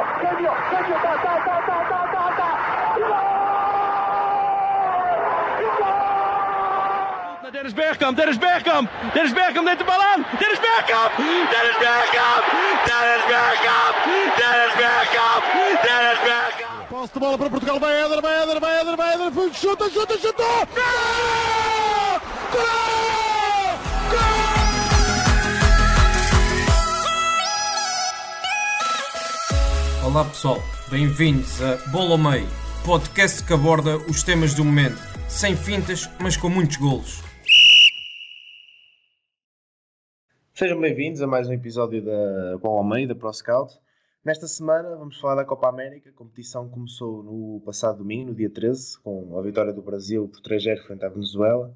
Cambio, cambio, cambio, ta, ta, ta, ta, ta, ta, ta. Dennis Bergkamp, Dennis Bergkamp, Dennis Bergkamp neemt de bal aan. Dennis Bergkamp, Dennis Bergkamp, Dennis Bergkamp, Dennis Bergkamp, Dennis Bergkamp. De bola para Portugal, vai Éder, vai Éder, vai Éder, vai Éder, chuta, chuta, chuta! Gol! Olá pessoal, bem-vindos a Bola ao Meio, podcast que aborda os temas do momento, sem fintas, mas com muitos golos. Sejam bem-vindos a mais um episódio da Bola ao Meio, da ProScout. Nesta semana vamos falar da Copa América. A competição começou no passado domingo, no dia 13, com a vitória do Brasil por 3-0 frente à Venezuela.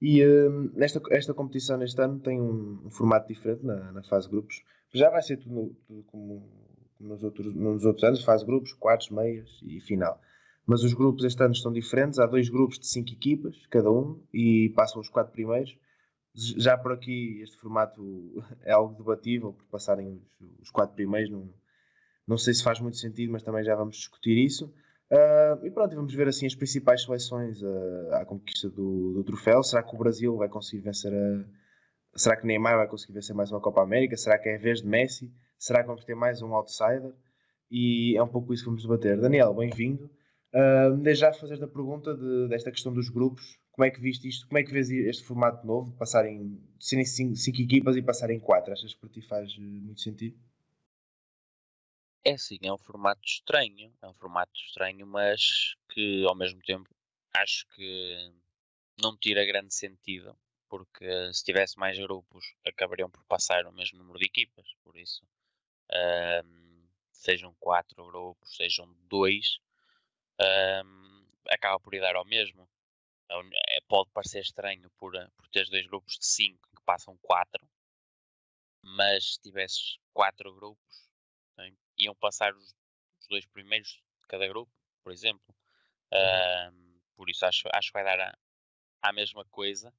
E hum, nesta, esta competição neste ano tem um, um formato diferente na, na fase de grupos. Já vai ser tudo, tudo como, nos, outros, nos outros anos, de grupos, quartos, meias e final. Mas os grupos este ano estão diferentes. Há dois grupos de cinco equipas, cada um, e passam os quatro primeiros. Já por aqui este formato é algo debatível, por passarem os quatro primeiros. Não, não sei se faz muito sentido, mas também já vamos discutir isso. Uh, e pronto, vamos ver assim as principais seleções uh, à conquista do, do, troféu. Será que o Brasil vai conseguir vencer a. Será que Neymar vai conseguir vencer mais uma Copa América? Será que é a vez de Messi? Será que vamos ter mais um outsider? E é um pouco isso que vamos debater. Daniel, bem-vindo. Uh, desde já fazer a pergunta de, desta questão dos grupos. Como é que viste isto? Como é que vês este formato novo? Passarem, serem cinco, cinco equipas e passarem quatro? Achas que para ti faz eh, muito sentido? É sim, é um formato estranho, é um formato estranho, mas que ao mesmo tempo acho que não tira grande sentido, porque se tivesse mais grupos acabariam por passar o mesmo número de equipas, por isso um, sejam quatro grupos, sejam dois, um, acaba por ir dar ao mesmo. É, pode parecer estranho por, por teres dois grupos de cinco que passam quatro, mas se tivesses quatro grupos iam passar os, os, dois primeiros de cada grupo, por exemplo. Uhum. Uh, por isso acho, acho que vai dar a, a mesma coisa.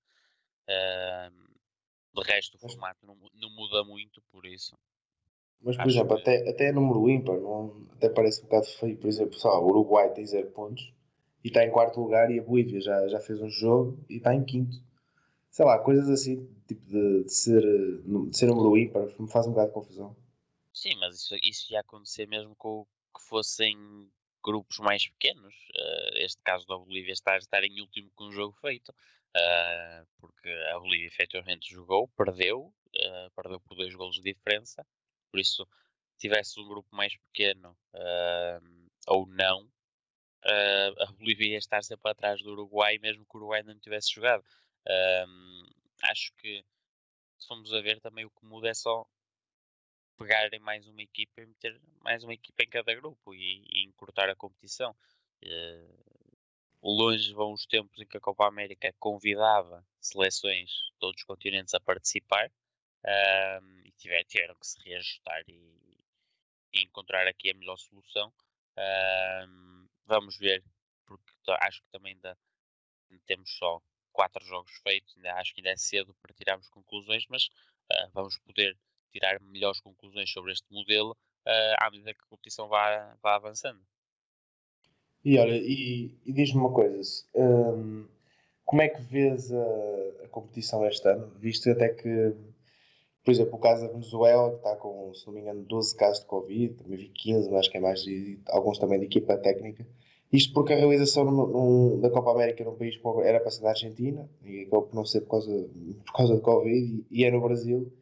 Uh, de resto, o formato não, não, muda muito, por isso. Mas, por exemplo, que... até, até número ímpar, não, até parece um bocado feio. Por exemplo, só, o Uruguai tem 0 pontos e está em quarto lugar, e a Bolívia já, já fez um jogo e está em quinto. Sei lá, coisas assim, tipo de, de ser, de ser número ímpar, me faz um bocado de confusão. Sim, mas isso, isso ia acontecer mesmo com que fossem grupos mais pequenos. Uh, este caso da Bolívia estar, estar em último com um jogo feito. Uh, porque a Bolívia efetivamente jogou, perdeu, uh, perdeu por dois golos de diferença. Por isso, se tivesse um grupo mais pequeno ou não, a Bolívia ia estar sempre atrás do Uruguai, mesmo que o Uruguai não tivesse jogado. acho que se formos a ver também o que muda é só pegarem mais uma equipa e meter mais uma equipa em cada grupo e, e encurtar a competição. Uh, longe vão os tempos em que a Copa América convidava seleções de todos os continentes a participar uh, tiver, tiveram que se reajustar e, e, encontrar aqui a melhor solução. Vamos ver, porque acho que também ainda temos só quatro jogos feitos, ainda acho que ainda é cedo para tirarmos conclusões, mas uh, vamos poder tirar melhores conclusões sobre este modelo uh, à medida que a competição vá, vá avançando. E olha, e, e diz-me uma coisa, um, como é que vês a, a, competição este ano? Visto até que, por exemplo, o caso da Venezuela, que está com, se não me engano, 12 casos de Covid, também vi 15, mas acho que é mais, de, alguns também de equipa técnica. Isto porque a realização no, no, da Copa América num país era para ser na Argentina, e acabou por não ser por causa, por causa de Covid, e, e é no Brasil.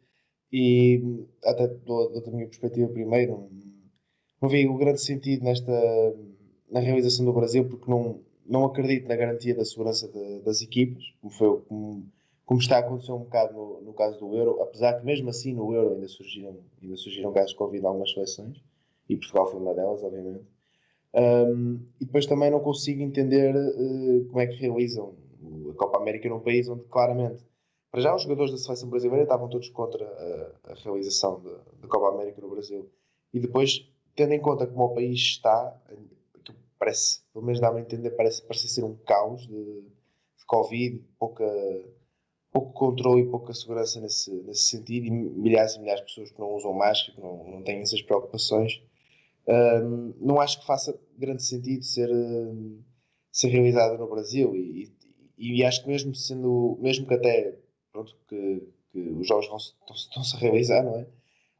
E até da minha perspectiva, primeiro, não vi o grande sentido nesta na realização do Brasil, porque não, não acredito na garantia da segurança de, das equipas, como, foi, como, como, está a acontecer um bocado no, no, caso do Euro, apesar que mesmo assim no Euro ainda surgiram, ainda surgiram casos de Covid em algumas seleções, e Portugal foi uma delas, obviamente. Um, e depois também não consigo entender uh, como é que realizam a Copa América num país onde claramente para já, os jogadores da seleção brasileira estavam todos contra a, a realização da Copa América no Brasil. E depois, tendo em conta como o país está, que parece, pelo menos dá-me a entender, parece, parece ser um caos de, de Covid, pouca, pouco controle e pouca segurança nesse, nesse sentido, e milhares e milhares de pessoas que não usam máscara, que não, não têm essas preocupações. Um, não acho que faça grande sentido ser, ser realizada no Brasil e, e, e, acho que mesmo sendo, mesmo que até pronto, que, que os jogos vão, estão-se a realizar, não é?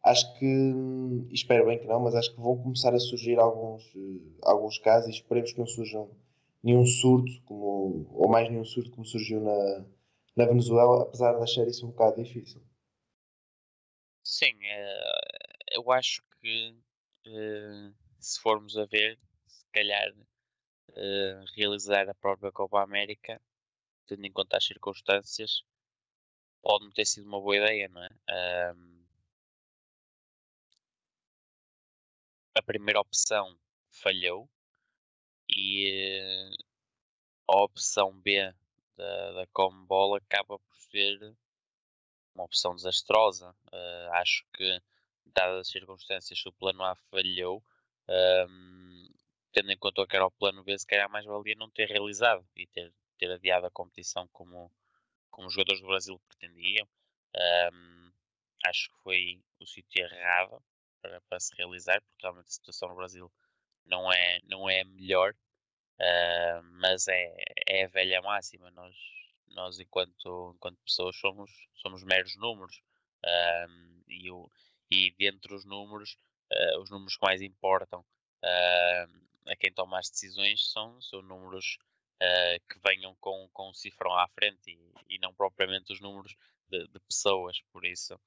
Acho que, espero bem que não, mas acho que vão começar a surgir alguns, alguns casos e esperemos que não surjam nenhum surto, como, ou mais nenhum surto como surgiu na, na Venezuela, apesar de achar isso um bocado difícil. Sim, eh, eu acho que eh, se formos a ver, se calhar eh, realizar a própria Copa América, tendo em conta as circunstâncias, pode não ter sido uma boa ideia, não é? a primeira opção falhou e a opção B da, da Comebol acaba por ser uma opção desastrosa. Uh, acho que, dadas as circunstâncias, se o plano A falhou, um, tendo em conta que era o plano B, se calhar mais valia não ter realizado e ter, ter adiado a competição como, como os jogadores do Brasil pretendiam. Um, acho que foi o sítio errado para, para se realizar, porque realmente a situação no Brasil não é, não é melhor, uh, mas é, é a velha máxima. Nós, nós enquanto, enquanto pessoas, somos, somos meros números. Uh, e, o, e dentre os números, uh, os números que mais importam a quem toma as decisões são, são números que venham com, com cifrão à frente e, e não propriamente os números de, de pessoas. Por isso,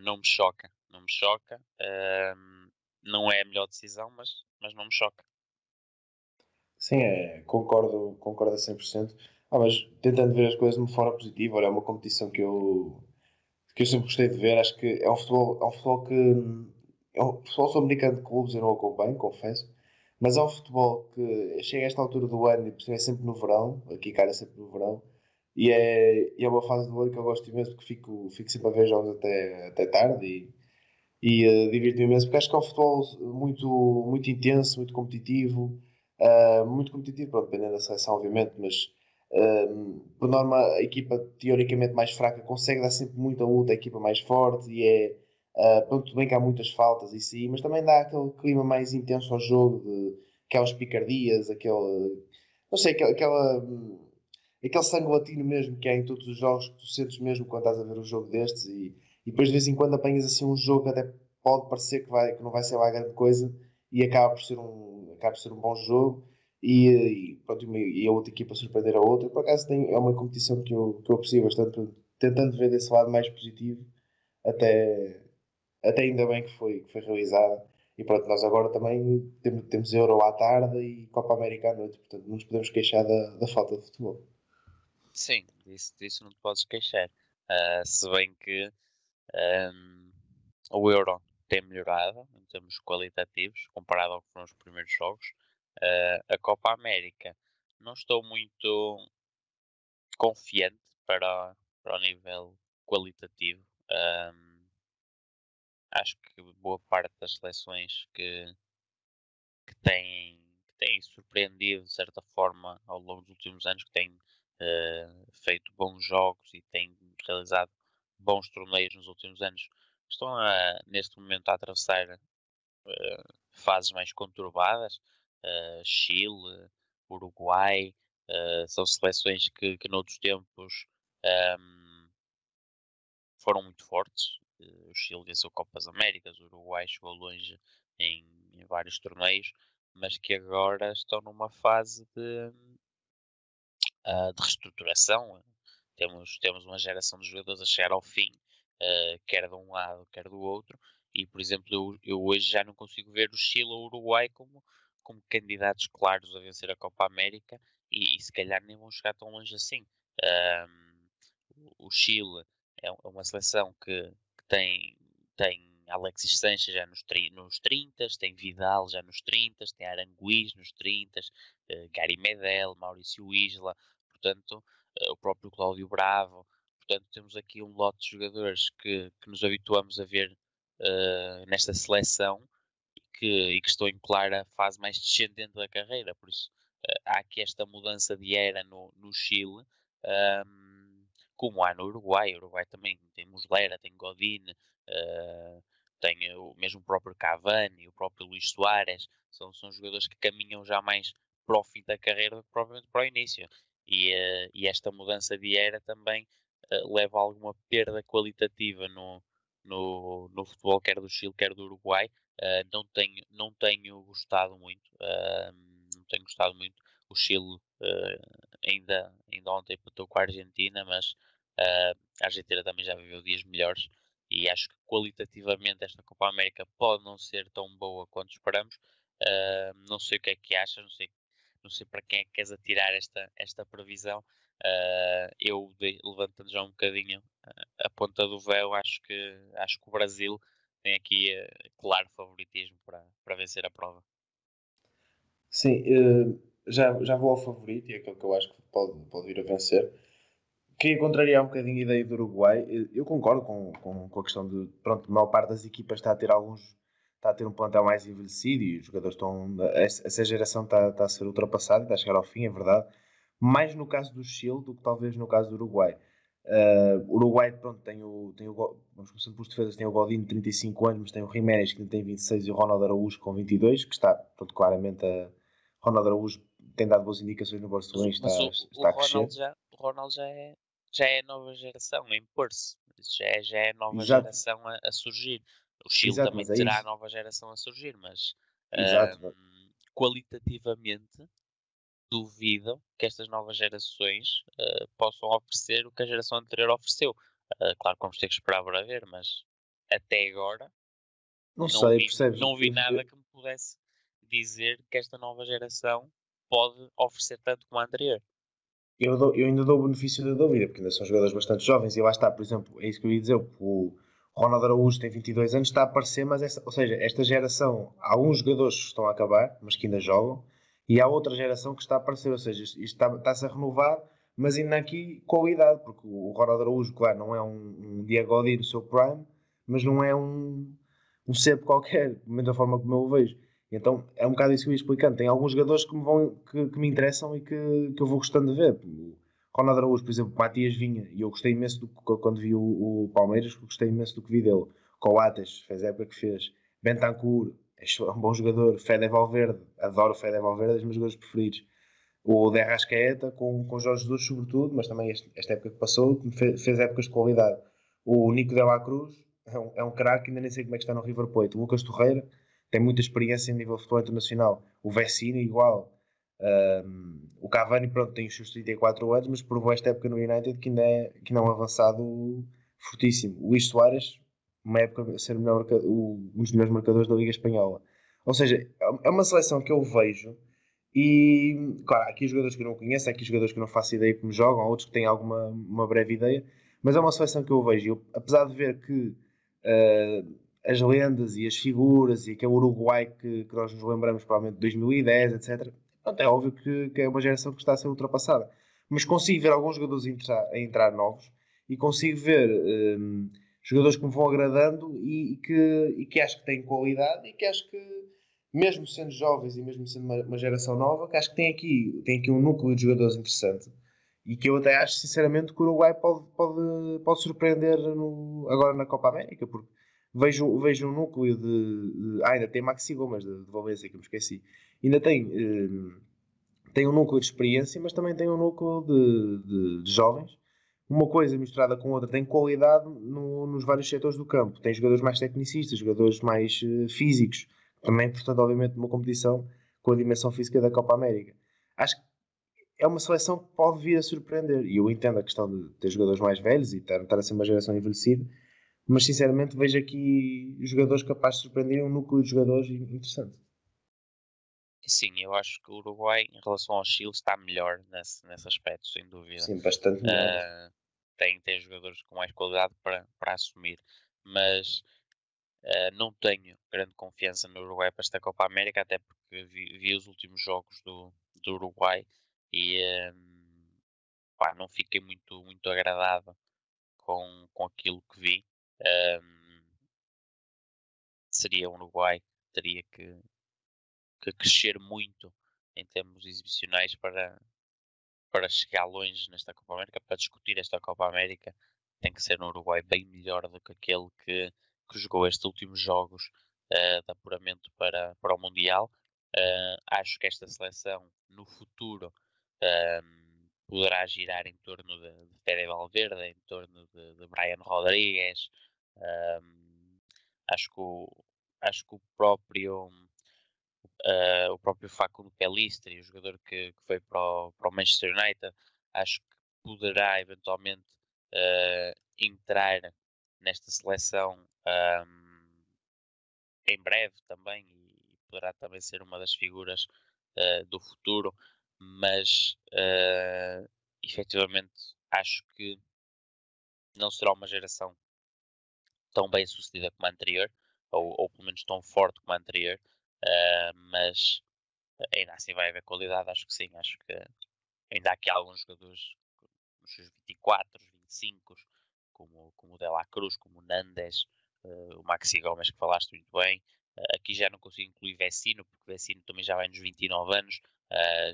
não me choca não me choca. Não é a melhor decisão, mas, mas não me choca. Sim, é, concordo, concordo a 100%. Ah, mas tentando ver as coisas de uma forma positiva, olha, é uma competição que eu, que eu sempre gostei de ver. Acho que é um futebol, é um futebol que. É um futebol sul-americano de clubes, eu não acompanho, confesso. Mas é um futebol que chega a esta altura do ano e é sempre no verão. Aqui, cara, é sempre no verão. E é, é uma fase do ano que eu gosto imenso porque fico, fico sempre a ver jogos até, até tarde e e uh, divirto-me imenso porque acho que é um futebol muito, muito intenso, muito competitivo, uh, muito competitivo, pronto, dependendo da seleção, obviamente, mas uh, por norma a equipa teoricamente mais fraca consegue dar sempre muita luta à equipa mais forte e é. Uh, pronto, bem que há muitas faltas e sim, mas também dá aquele clima mais intenso ao jogo, de aquelas picardias, aquele. Não sei, aquela. aquela aquele sangue latino mesmo que há em todos os jogos que tu sentes mesmo quando estás a ver um jogo destes e e depois de vez em quando apanhas assim um jogo que até pode parecer que, vai, que não vai ser lá grande coisa e acaba por ser um, acaba por ser um bom jogo e, e, pronto, e a outra equipa surpreender a outra. Por acaso tem, é uma competição que eu, que eu aprecio bastante, tentando ver desse lado mais positivo, até, até ainda bem que foi, que foi realizada. E pronto, nós agora também temos, temos Euro à tarde e Copa América à noite, portanto não nos podemos queixar da, da falta de futebol. Sim, disso, disso não te podes queixar. Uh, se bem que um, o Euro tem melhorado termos qualitativos comparado ao que foram os primeiros jogos. Uh, a Copa América não estou muito confiante para, para o nível qualitativo. Um, acho que boa parte das seleções que, que, têm, que têm surpreendido de certa forma ao longo dos últimos anos, que têm uh, feito bons jogos e têm realizado bons torneios nos últimos anos estão a, neste momento a atravessar fases mais conturbadas. Uh, Chile, Uruguai, uh, são seleções que, que noutros tempos um, ehm, foram muito fortes. o Chile venceu Copas Américas, o Uruguai chegou longe em, em vários torneios, mas que agora estão numa fase de, de reestruturação temos, temos uma geração de jogadores a chegar ao fim, quer de um lado, quer do outro, e por exemplo, eu, eu hoje já não consigo ver o Chile ou o Uruguai como, como candidatos claros a vencer a Copa América e, e se calhar nem vão chegar tão longe assim. Um, o Chile é, é uma seleção que, que tem, tem Alexis Sanchez já nos, nos 30, tem Vidal já nos 30, tem Aranguiz nos 30, uh, eh, Gary Medel, Maurício Isla, portanto o próprio Cláudio Bravo. Portanto, temos aqui um lote de jogadores que, que nos habituamos a ver uh, nesta seleção e que, e que estão em clara fase mais descendente da carreira. Por isso, uh, há aqui esta mudança de era no, no Chile, um, como há no Uruguai. O Uruguai também tem Muslera, tem Godin, uh, tem o mesmo próprio Cavani, o próprio Luís Soares, são, são jogadores que caminham já mais para o fim da carreira do que propriamente para o início. E, uh, e esta mudança de era também uh, leva a alguma perda qualitativa no, no, no futebol, quer do Chile, quer do Uruguai. Uh, não, tenho, não tenho gostado muito. não tenho gostado muito. O Chile ainda, ainda ontem empatou com a Argentina, mas a Argentina também já viveu dias melhores e acho que qualitativamente esta Copa América pode não ser tão boa quanto esperamos. Uh, não sei o que é que achas, não sei, não sei para quem é que queres atirar esta, esta previsão. Uh, eu, levantando já um bocadinho a ponta do véu, acho que, acho que o Brasil tem aqui uh, claro favoritismo para, para vencer a prova. Sim, já, já vou ao favorito e é aquele que eu acho que pode, pode vir a vencer queria contrariar um bocadinho a ideia do Uruguai. Eu concordo com, com, com, a questão de, pronto, a maior parte das equipas está a ter alguns, está a ter um plantel mais envelhecido e os jogadores estão, essa geração está, está a ser ultrapassada, está a chegar ao fim, é verdade. Mais no caso do Chile do que talvez no caso do Uruguai. Uh, o Uruguai, pronto, tem o, tem o, vamos começar por defesas, tem o Godinho de 35 anos, mas tem o Jiménez que tem 26 e o Ronaldo Araújo com 22, que está, pronto, claramente a Ronaldo Araújo tem dado boas indicações no Barcelona e está, o, está o a crescer. Já, o Ronaldo já é já é nova geração a impor-se, já é, já é a nova Exato. geração a, a, surgir. O Chile Exato, também é terá isso. a nova geração a surgir, mas um, qualitativamente duvido que estas novas gerações uh, possam oferecer o que a geração anterior ofereceu. Uh, claro que vamos ter que esperar para ver, mas até agora não, não sei, vi, percebes? Não vi nada que me pudesse dizer que esta nova geração pode oferecer tanto como a anterior eu, dou, eu ainda dou o benefício da dúvida, porque ainda são jogadores bastante jovens, e lá está, por exemplo, é isso que eu ia dizer, o Ronaldo Araújo tem 22 anos, está a aparecer, mas esta, ou seja, esta geração, alguns jogadores que estão a acabar, mas que ainda jogam, e há outra geração que está a aparecer, ou seja, isto está, está-se a renovar, mas ainda aqui qualidade, porque o Ronaldo Araújo, claro, não é um, um Diego Godin no seu prime, mas não é um, um cepo qualquer, da forma como eu o vejo. Então é um bocado isso que eu ia explicando. Tem alguns jogadores que me, vão, que, que me interessam e que, que eu vou gostando de ver. O Ronaldo Araújo, por exemplo, Matias Vinha, e eu gostei imenso do, quando vi o, o Palmeiras, gostei imenso do que vi dele. Coates, fez a época que fez. Bentancur, é um bom jogador. Fede Valverde, adoro o Fede Valverde, é dos meus jogadores preferidos. O Derrascaeta, com, com Jorge Jesus, sobretudo, mas também este, esta época que passou, fez, fez épocas de qualidade. O Nico de la Cruz é um, é um craque, ainda nem sei como é que está no River Plate. O Lucas Torreira tem muita experiência em nível de futebol internacional. O Vecino, igual. Um, o Cavani, pronto, tem os seus 34 anos, mas provou esta época no United que ainda é, que não é um avançado fortíssimo. O Luís Soares, uma época ser melhor, um dos melhores marcadores da Liga Espanhola. Ou seja, é uma seleção que eu vejo e, claro, há aqui jogadores que eu não conheço, há aqui jogadores que eu não faço ideia como jogam, há outros que têm alguma uma breve ideia, mas é uma seleção que eu vejo. Eu, apesar de ver que uh, as lendas e as figuras e aquele Uruguai que, que nós nos lembramos provavelmente de 2010, etc. Pronto, é óbvio que, que, é uma geração que está a ser ultrapassada. Mas consigo ver alguns jogadores a entrar, a entrar novos e consigo ver um, jogadores que me vão agradando e, e, que, e que acho que têm qualidade e que acho que, mesmo sendo jovens e mesmo sendo uma, uma geração nova, que acho que tem aqui, tem aqui um núcleo de jogadores interessante e que eu até acho sinceramente que o Uruguai pode, pode, pode surpreender no, agora na Copa América, porque vejo, vejo um núcleo de, de ah, ainda tem Maxi Gomes de, de Valência, que me esqueci. Ainda tem, eh, tem um núcleo de experiência, mas também tem um núcleo de, de, de jovens. Uma coisa misturada com outra tem qualidade no, nos vários setores do campo. Tem jogadores mais tecnicistas, jogadores mais uh, físicos. Também, portanto, obviamente, numa competição com a dimensão física da Copa América. Acho que é uma seleção que pode vir a surpreender. E eu entendo a questão de ter jogadores mais velhos e estar, estar a ser uma geração envelhecida, mas sinceramente vejo aqui jogadores capazes de surpreender um núcleo de jogadores interessante. Sim, eu acho que o Uruguai, em relação ao Chile, está melhor nesse, nesse aspecto, sem dúvida. Sim, bastante melhor. Uh, tem, tem jogadores com mais qualidade para, para assumir, mas uh, não tenho grande confiança no Uruguai para esta Copa América, até porque vi, vi os últimos jogos do, do Uruguai e um, pá, não fiquei muito, muito agradado com, com aquilo que vi. Um, seria o Uruguai teria que, que crescer muito em termos exibicionais para, para chegar longe nesta Copa América, para discutir esta Copa América, tem que ser no Uruguai bem melhor do que aquele que, que jogou estes últimos jogos uh, de apuramento para, para o Mundial. Uh, acho que esta seleção no futuro um, poderá girar em torno de, de Fede Valverde, em torno de, de Brian Rodrigues. Um, acho, que o, acho que o próprio uh, o próprio Facundo Pellistri, o jogador que, que foi para o, para o, Manchester United, acho que poderá eventualmente uh, entrar nesta seleção um, em breve também e poderá também ser uma das figuras uh, do futuro, mas uh, efetivamente acho que não será uma geração tão bem sucedida como a anterior, ou, ou pelo menos tão forte como a anterior, Uh, mas ainda assim vai haver qualidade, acho que sim. Acho que ainda há aqui alguns jogadores nos seus 24, 25, como, como o Dela Cruz, como o Nandes, uh, o Maxi Gomes, que falaste muito bem. Uh, aqui já não consigo incluir Vecino, porque Vecino também já vai nos 29 anos,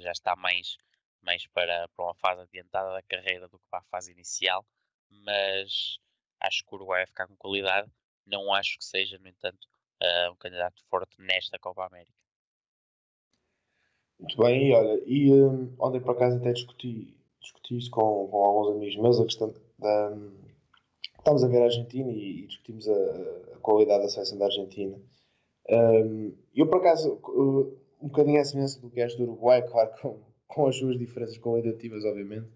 já está mais, mais para, para uma fase adiantada da carreira do que para a fase inicial. Mas acho que o Uruguai vai ficar com qualidade. Não acho que seja, no entanto, uh, um candidato forte nesta Copa América. Muito bem, e olha, e um, ontem por acaso até discuti, discuti com, com alguns amigos meus, a questão da. Um, estávamos a ver a Argentina e, e discutimos a, a, qualidade da seleção da Argentina. Um, eu por acaso, uh, um bocadinho a semelhança do que és do Uruguai, claro, com, com as suas diferenças qualitativas, obviamente.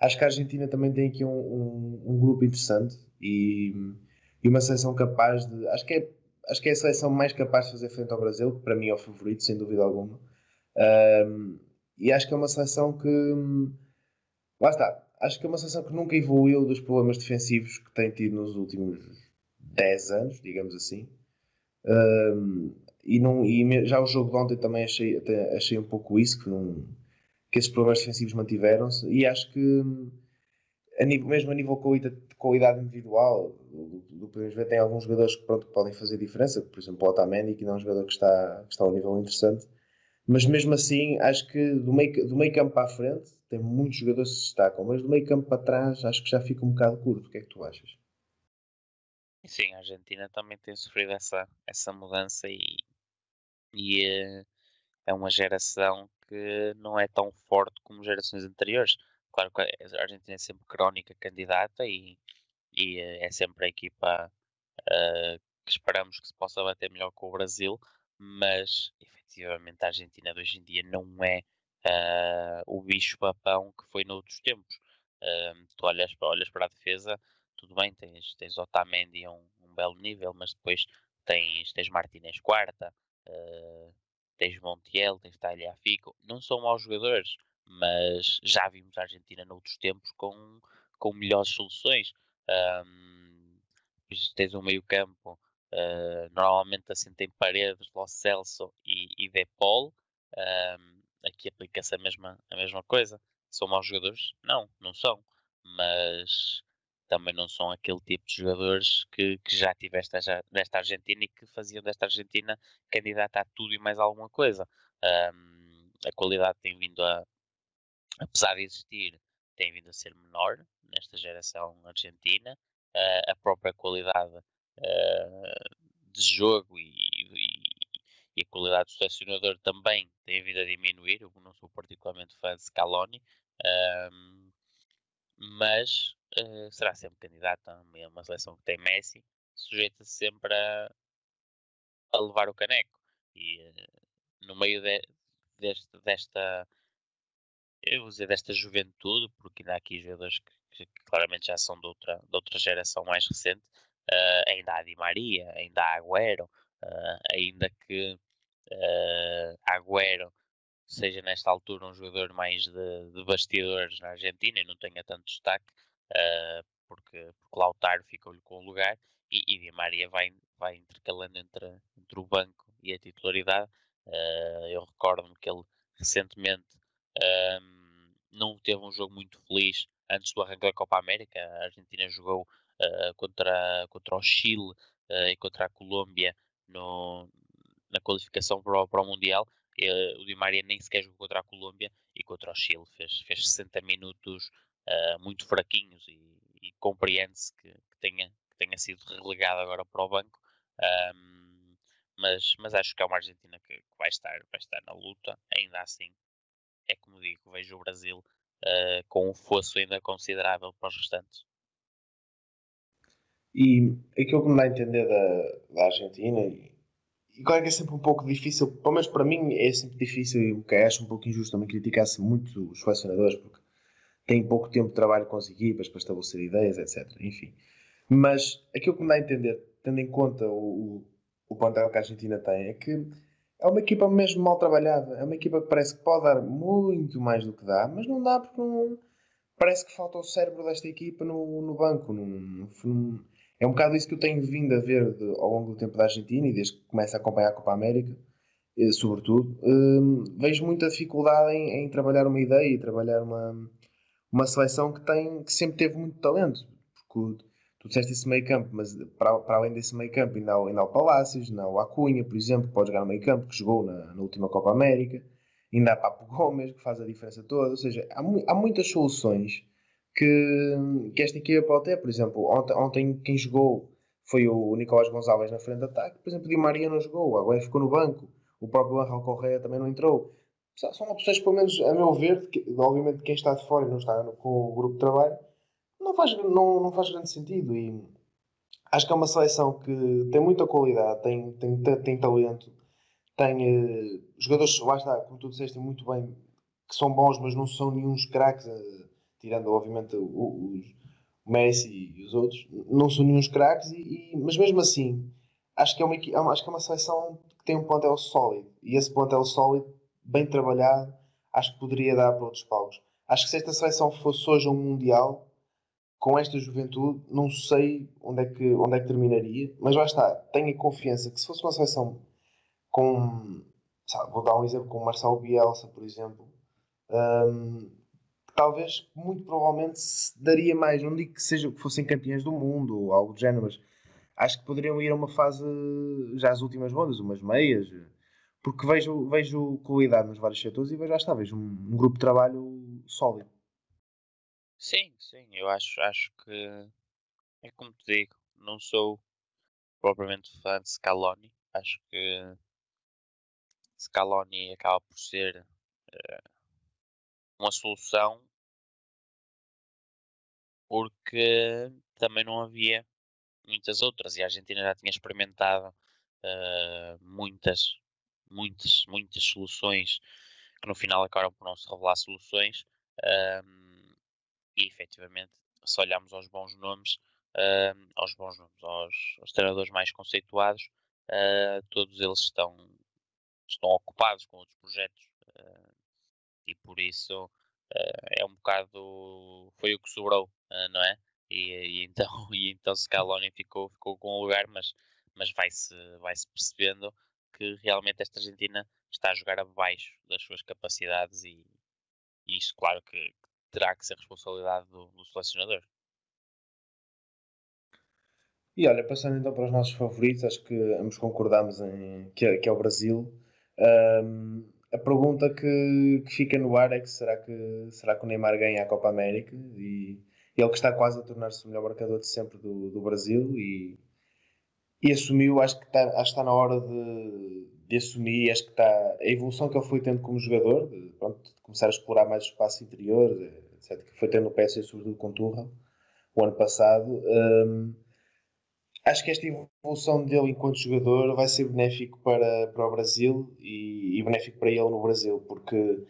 Acho que a Argentina também tem aqui um, um, um grupo interessante e, e uma seleção capaz de. Acho que é acho que é a seleção mais capaz de fazer frente ao Brasil, que para mim é o favorito, sem dúvida alguma. Um, e acho que é uma seleção que. Lá está. Acho que é uma seleção que nunca evoluiu dos problemas defensivos que tem tido nos últimos 10 anos, digamos assim. Um, e, não, e já o jogo de ontem também achei, achei um pouco isso, que, não, que esses problemas defensivos mantiveram-se. E acho que, a nível, mesmo a nível de qualidade individual, do, do podemos ver, tem alguns jogadores que, pronto, que podem fazer diferença, por exemplo, o Otamendi, que é um jogador que está, que está a um nível interessante, mas mesmo assim, acho que do meio, do meio campo para a frente, tem muitos jogadores que se destacam, mas do meio campo para trás, acho que já fica um bocado curto. O que é que tu achas? Sim, a Argentina também tem sofrido essa, essa mudança e, e eh, é uma geração que não é tão forte como gerações anteriores. Claro que a Argentina é sempre crónica candidata e, e é sempre a equipa uh, que esperamos que se possa bater melhor com o Brasil, mas efetivamente a Argentina de hoje em dia não é uh, o bicho-papão que foi noutros tempos. Uh, tu olhas, olhas para a defesa, tudo bem, tens, tens Otamendi a um, um belo nível, mas depois tens, tens Martinez quarta, uh, tens Montiel, tens Tagliafico, não são maus jogadores, mas já vimos a Argentina noutros tempos com, com melhores soluções. Um, tens um meio campo, uh, normalmente assim tem Paredes, Lo Celso e, e De Paul. Um, aqui aplica-se a mesma, a mesma coisa. São maus jogadores? Não, não são. Mas também não são aquele tipo de jogadores que, que já tiveste nesta Argentina e que faziam desta Argentina candidata a tudo e mais alguma coisa. Um, a qualidade tem vindo a, apesar de existir, tem vindo a ser menor nesta geração argentina. Uh, a própria qualidade uh, de jogo e, e, e, a qualidade do selecionador também tem vindo a diminuir. Eu não sou particularmente fã de Scaloni, uh, mas eh, será sempre candidato a uma seleção que tem Messi, sujeita-se sempre a, a, levar o caneco. E no meio de, deste, desta eu vou dizer desta juventude, porque ainda há aqui jogadores que, que claramente já são de outra, de outra geração mais recente, uh, ainda há Di Maria, ainda há Agüero, uh, ainda que uh, Agüero seja nesta altura um jogador mais de, de bastidores na Argentina e não tenha tanto destaque, uh, porque, porque Lautaro ficou-lhe com o lugar e, e Di Maria vai, vai intercalando entre, entre o banco e a titularidade. Eu recordo-me que ele recentemente um, não teve um jogo muito feliz antes do arranque da Copa América. A Argentina jogou uh, contra, contra o Chile uh, e contra a Colômbia no, na qualificação para o, para o Mundial. Uh, o Di Maria nem sequer jogou contra a Colômbia e contra o Chile fez, fez 60 minutos muito fraquinhos e, e compreende-se que, que, tenha, que tenha sido relegado agora para o banco. Um, mas, mas acho que é uma Argentina que, que, vai, estar, vai estar na luta. Ainda assim, é como digo, vejo o Brasil uh, com um fosso ainda considerável para os restantes. E aquilo que me dá a entender da, da Argentina, e, e claro que é sempre um pouco difícil, pelo menos para mim é sempre difícil e que acho um pouco injusto também criticar-se muito os selecionadores, porque têm pouco tempo de trabalho com as equipas para estabelecer ideias, etc. Enfim. Mas aquilo que me dá a entender, tendo em conta o, o, o plantel que a Argentina tem, é que é uma equipa mesmo mal trabalhada. É uma equipa que parece que pode dar muito mais do que dá, mas não dá porque não, parece que falta o cérebro desta equipa no, no banco. É um bocado isso que eu tenho vindo a ver de, ao longo do tempo da Argentina e desde que começo a acompanhar a Copa América, eh, sobretudo. Hum, vejo muita dificuldade em, em, trabalhar uma ideia e trabalhar uma, uma seleção que, tem, que sempre teve muito talento. Porque tu disseste esse meio campo, mas para, para além desse meio campo, ainda há, ainda há o Palácios, ainda há o Acunha, por exemplo, que pode jogar no meio campo, que jogou na, na última Copa América, ainda há Papo Gomes, que faz a diferença toda. Ou seja, há, há muitas soluções que, que esta equipa pode ter. Por exemplo, ontem, ontem quem jogou foi o Nicolás Gonçalves na frente de ataque, por exemplo, Di Maria não jogou, agora ficou no banco, o próprio Angel Correia também não entrou. São opções, pelo menos a meu ver, que, obviamente quem está de fora e não está com o grupo de trabalho, não faz, não, não faz grande sentido. E acho que é uma seleção que tem muita qualidade, tem, tem, tem talento, tem uh, jogadores, lá está, como tu disseste muito bem, que são bons, mas não são nenhum craques, uh, tirando obviamente o Messi e os outros, não são nenhum craques, e, e, mas mesmo assim, acho que, é uma, acho que é uma seleção que tem um plantel sólido, e esse plantel sólido, bem trabalhado, acho que poderia dar para outros palcos. Acho que se esta seleção fosse hoje um Mundial, com esta juventude, não sei onde é que, onde é que terminaria, mas lá está, tenho confiança que se fosse uma seleção com, sabe, vou dar um exemplo com Marcelo Bielsa, por exemplo, um, talvez, muito provavelmente, daria mais, não digo que, seja, que fossem campeões do mundo ou algo do género, mas acho que poderiam ir a uma fase, já as últimas rondas, umas meias, porque vejo, vejo qualidade nos vários setores e vejo, já está, vejo um, um grupo de trabalho sólido. Sim, sim, eu acho, acho que é como te digo, não sou propriamente fã de Scaloni. Acho que Scaloni acaba por ser uh, uma solução porque também não havia muitas outras e a Argentina já tinha experimentado uh, muitas, muitas, muitas soluções que no final acabaram por não se revelar soluções. Uh, e efetivamente, se olharmos aos bons nomes, uh, aos bons nomes, aos, aos treinadores mais conceituados, uh, todos eles estão, estão ocupados com outros projetos uh, e por isso é um bocado foi o que sobrou, não é? E, e, então e então Scaloni ficou ficou com o lugar, mas mas vai-se vai-se percebendo que realmente esta Argentina está a jogar abaixo das suas capacidades e, e isso claro que, terá que ser responsabilidade do, do selecionador. E olha, passando então para os nossos favoritos, acho que ambos concordamos em que é, que é o Brasil. Um, a pergunta que, que, fica no ar é que será que será que o Neymar ganha a Copa América e ele que está quase a tornar-se o melhor marcador de sempre do, do Brasil e, e assumiu, acho que, está, acho que está na hora de, de assumir, acho que está a evolução que ele foi tendo como jogador, de, pronto, de começar a explorar mais o espaço interior, etc., que foi tendo o PSG sobretudo com Turra o ano passado. Um, acho que esta evolução dele enquanto jogador vai ser benéfico para, para o Brasil e, e benéfico para ele no Brasil, porque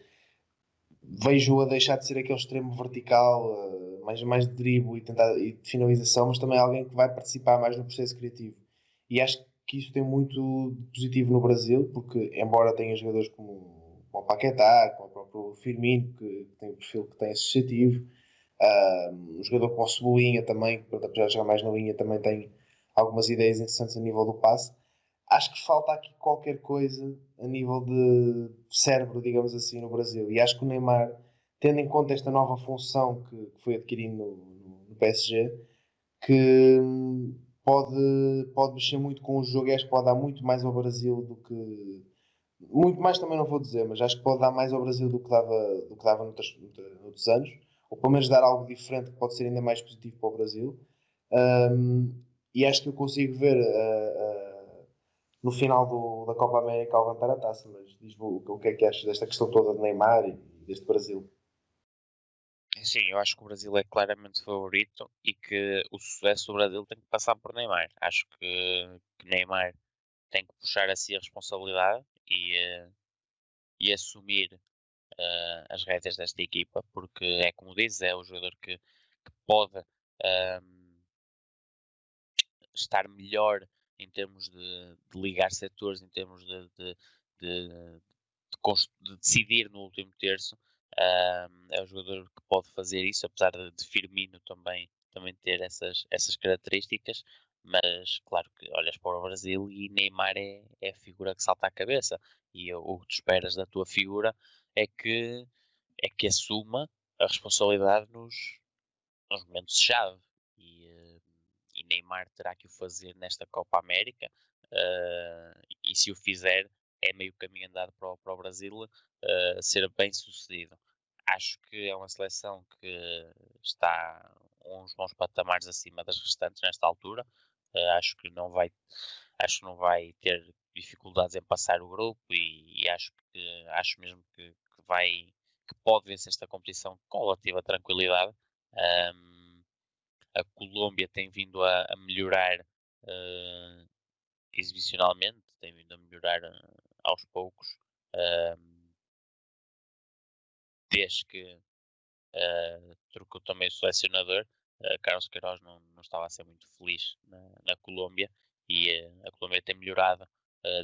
vejo-o a deixar de ser aquele extremo vertical, uh, mais, mais de drible e, tentar, e de finalização, mas também alguém que vai participar mais no processo criativo. E acho que isso tem muito positivo no Brasil, porque embora tenha jogadores como como o Paquetá, como o próprio Firmino, que, tem o perfil que tem associativo, um jogador como o Cebolinha também, que apesar de jogar mais na linha, também tem algumas ideias interessantes a nível do passe. Acho que falta aqui qualquer coisa a nível de cérebro, digamos assim, no Brasil. E acho que o Neymar, tendo em conta esta nova função que, que foi adquirindo no, no, PSG, que hum, pode, pode mexer muito com o jogo e acho que pode dar muito mais ao Brasil do que muito mais também não vou dizer, mas acho que pode dar mais ao Brasil do que dava, do que dava noutros, noutros anos, ou pelo menos dar algo diferente que pode ser ainda mais positivo para o Brasil. Um, e acho que eu consigo ver uh, uh, no final do, da Copa América levantar a taça. Mas diz-me o, o que é que achas desta questão toda de Neymar e deste Brasil? Sim, eu acho que o Brasil é claramente favorito e que o sucesso do Brasil tem que passar por Neymar. Acho que, que Neymar tem que puxar a si a responsabilidade e, uh, e assumir uh, as rédeas desta equipa, porque é como dizes, é o jogador que, que pode uh, estar melhor em termos de, de, ligar setores, em termos de, de, de, de decidir no último terço é um jogador que pode fazer isso, apesar de Firmino também, também ter essas, essas características. Mas claro que olhas para o Brasil e Neymar é, é a figura que salta à cabeça. E o que tu esperas da tua figura é que, é que assuma a responsabilidade nos, nos momentos-chave. E, uh, e, Neymar terá que o fazer nesta Copa América. Uh, e se o fizer, é meio caminho andado para o, para o Brasil uh, ser bem sucedido. Acho que é uma seleção que está uns bons patamares acima das restantes nesta altura. Acho que não vai, acho que não vai ter dificuldades em passar o grupo e, e acho que acho mesmo que, que, vai que pode vencer esta competição com relativa tranquilidade. Um, a Colômbia tem vindo a, a melhorar uh, exibicionalmente, tem vindo a melhorar uh, aos poucos. Desde que uh, trocou também o selecionador. Uh, Carlos Queiroz não, não estava a ser muito feliz na, na Colômbia e uh, a Colômbia tem melhorado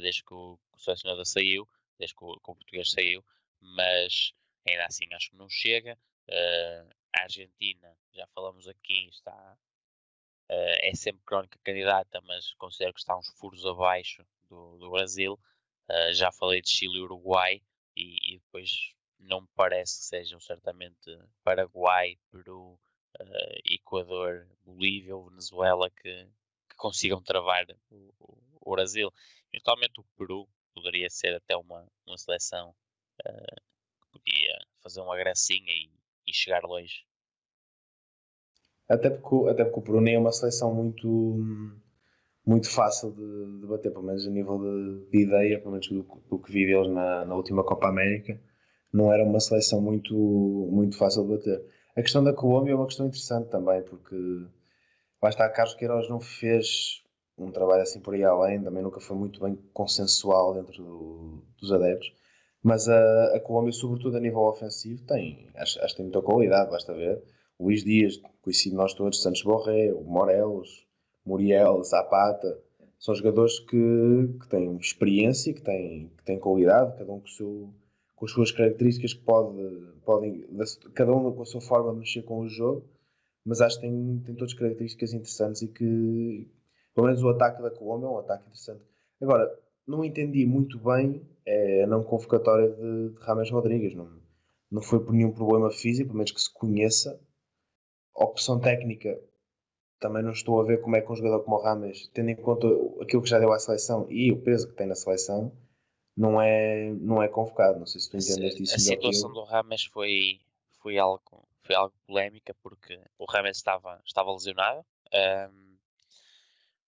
desde que o, o, selecionador saiu, desde que o, que o, português saiu, mas ainda assim acho que não chega. a Argentina, já falamos aqui, está é sempre crónica candidata, mas considero que está uns furos abaixo do, do Brasil. já falei de Chile e Uruguai e, e depois não me parece que sejam certamente Paraguai, Peru, uh, Equador, Bolívia ou Venezuela que, que consigam travar o, o, Brasil. Eventualmente o Peru poderia ser até uma, uma seleção uh, que podia fazer uma gracinha e, e chegar longe. Até porque, até porque o Peru nem é uma seleção muito, muito fácil de, de bater, pelo menos a nível de, de ideia, pelo menos do, do que vi deles na, na última Copa América não era uma seleção muito, muito fácil de bater. A questão da Colômbia é uma questão interessante também, porque lá está, Carlos Queiroz não fez um trabalho assim por aí além, também nunca foi muito bem consensual dentro do, dos adeptos, mas a, a, Colômbia, sobretudo a nível ofensivo, tem, acho, acho que tem muita qualidade, basta ver. Luís Dias, conhecido nós todos, Santos Borré, Morelos, Muriel, Zapata, são jogadores que, que têm experiência, que têm, que têm qualidade, cada um com o seu, com as suas características que pode, podem, cada um com a sua forma de mexer com o jogo, mas acho que tem, tem todas características interessantes e que, pelo menos o ataque da Colômbia é um ataque interessante. Agora, não entendi muito bem é, a não convocatória de, de Rames Rodrigues, não, não foi por nenhum problema físico, pelo menos que se conheça. A opção técnica também não estou a ver como é que um jogador como o Rames, tendo em conta aquilo que já deu à seleção e o peso que tem na seleção, não é, não é convocado. Não sei se tu entendeste isso. A situação do Rames foi, foi, algo, foi algo polémica porque o Rames estava, estava lesionado. Um,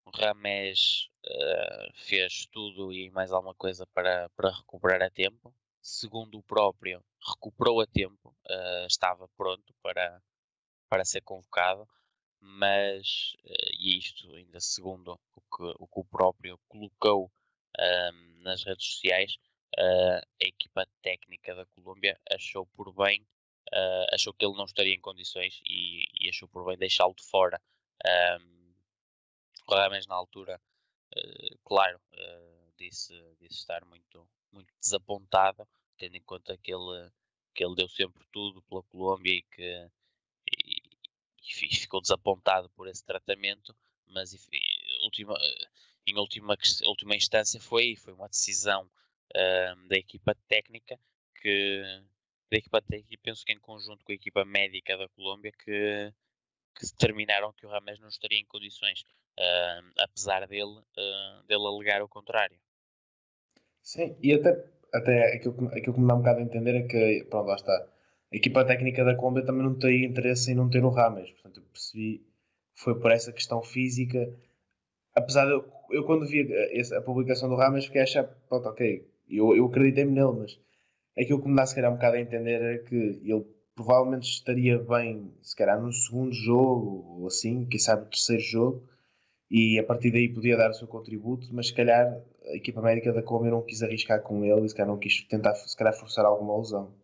o Rames uh, fez tudo e mais alguma coisa para, para recuperar a tempo. Segundo o próprio, recuperou a tempo, uh, estava pronto para, para ser convocado, mas, uh, e isto ainda segundo o que o, que o próprio colocou nas redes sociais, uh, a equipa técnica da Colômbia achou por bem, uh, achou que ele não estaria em condições e, e achou por bem deixá-lo de fora. Um, Rames na altura, uh, claro, disse, disse estar muito, muito desapontado, tendo em conta que ele, que ele deu sempre tudo pela Colômbia e que e, e ficou desapontado por esse tratamento, mas enfim, última, em última, última instância foi, foi uma decisão uh, da equipa técnica que da equipa técnica, penso que em conjunto com a equipa médica da Colômbia que, que determinaram que o Rames não estaria em condições, uh, apesar dele, uh, dele alegar o contrário. Sim, e até, até aquilo, aquilo que me dá um bocado a entender é que, pronto, lá está, a equipa técnica da Colômbia também não tem interesse em não ter o Rames, portanto eu percebi que foi por essa questão física. Apesar de eu, eu quando vi a, a, publicação do Ramas fiquei a achar, pronto, ok, eu, eu acreditei-me nele, mas aquilo que me dá se calhar um bocado a entender é que ele provavelmente estaria bem, se calhar no segundo jogo, ou assim, quem sabe no terceiro jogo, e a partir daí podia dar o seu contributo, mas se calhar a equipa médica da Colômbia não quis arriscar com ele e se calhar não quis tentar se calhar forçar alguma lesão.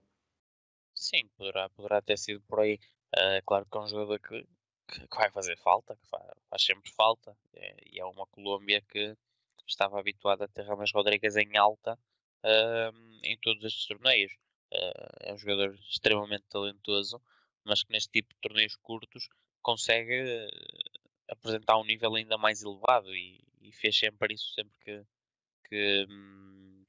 Sim, poderá, poderá ter sido por aí. Uh, claro que é um jogador que, que, vai fazer falta, que faz, sempre falta, é, e é uma Colômbia que estava habituada a ter Rames Rodrigues em alta em todos estes torneios. Uh, é um jogador extremamente talentoso, mas que neste tipo de torneios curtos consegue apresentar um nível ainda mais elevado e, e fez sempre isso sempre que, que, hum,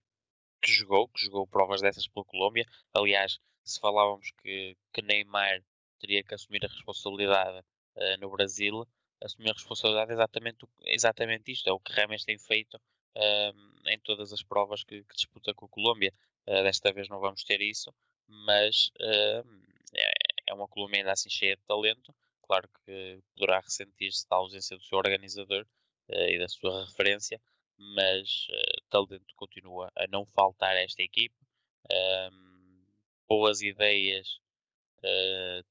que, jogou, que jogou provas dessas pela Colômbia. Aliás, se falávamos que, que Neymar teria que assumir a responsabilidade uh, no Brasil, assumir a responsabilidade é exatamente, exatamente isto, é o que Remes tem feito uh, em todas as provas que, que disputa com a Colômbia. Uh, desta vez não vamos ter isso, mas é, é uma Colômbia ainda assim cheia de talento Claro que poderá ressentir-se da ausência do seu organizador uh, e da sua referência, mas talento continua a não faltar a esta equipe. Um, boas ideias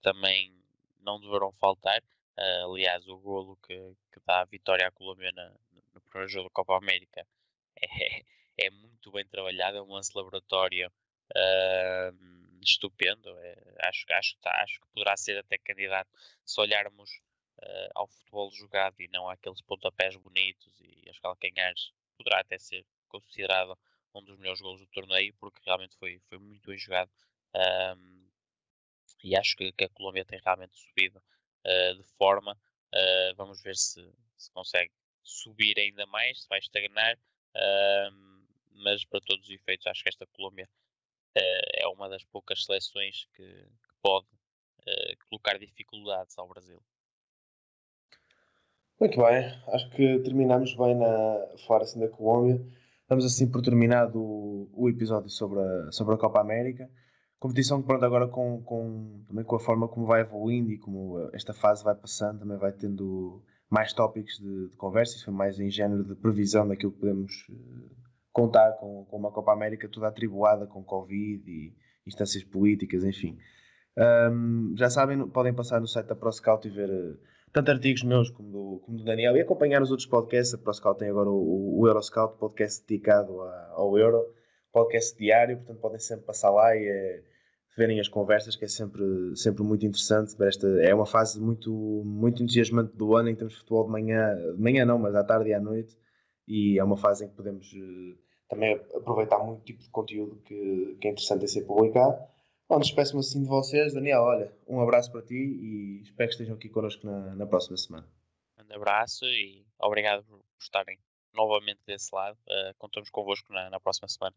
também não deverão faltar. Uh, aliás, o golo que, que, dá a vitória à Colômbia na, no primeiro jogo da Copa América é, é muito bem trabalhado, é um lance laboratório. Uh, estupendo. É, acho, acho, tá, acho que poderá ser até candidato se olharmos uh, ao futebol jogado e não àqueles pontapés bonitos e aos calcanhares. Poderá até ser considerado um dos melhores golos do torneio porque realmente foi, foi muito bem jogado. Um, e acho que, que, a Colômbia tem realmente subido de forma. Uh, vamos ver se, se consegue subir ainda mais, se vai estagnar. mas para todos os efeitos, acho que esta Colômbia eh, é uma das poucas seleções que, que pode eh, colocar dificuldades ao Brasil. Muito bem, acho que terminamos bem na fora assim da Colômbia. Damos assim por terminado o, o, episódio sobre a, sobre a Copa América. Competição que pronto, agora com, com, também com a forma como vai evoluindo e como esta fase vai passando, também vai tendo mais tópicos de, de conversa, isso foi mais em género de previsão daquilo que podemos eh, contar com, com uma Copa América toda atribuada com Covid e instâncias políticas, enfim. Um, já sabem, podem passar no site da ProScout e ver uh, tanto artigos meus como do, como do Daniel e acompanhar os outros podcasts. A ProScout tem agora o, o Euroscout, podcast dedicado ao Euro, podcast diário, portanto podem sempre passar lá e é, verem as conversas, que é sempre, sempre muito interessante. Esta, é uma fase muito, muito entusiasmante do ano em termos de futebol de manhã, de manhã não, mas à tarde e à noite, e é uma fase em que podemos. Uh, também aproveitar muito tipo de conteúdo que, que é interessante em ser publicado. Bom, despeço-me assim de vocês. Daniel, olha, um abraço para ti e espero que estejam aqui connosco na, na próxima semana. Um abraço e obrigado por estarem novamente desse lado. Uh, contamos convosco na, na próxima semana.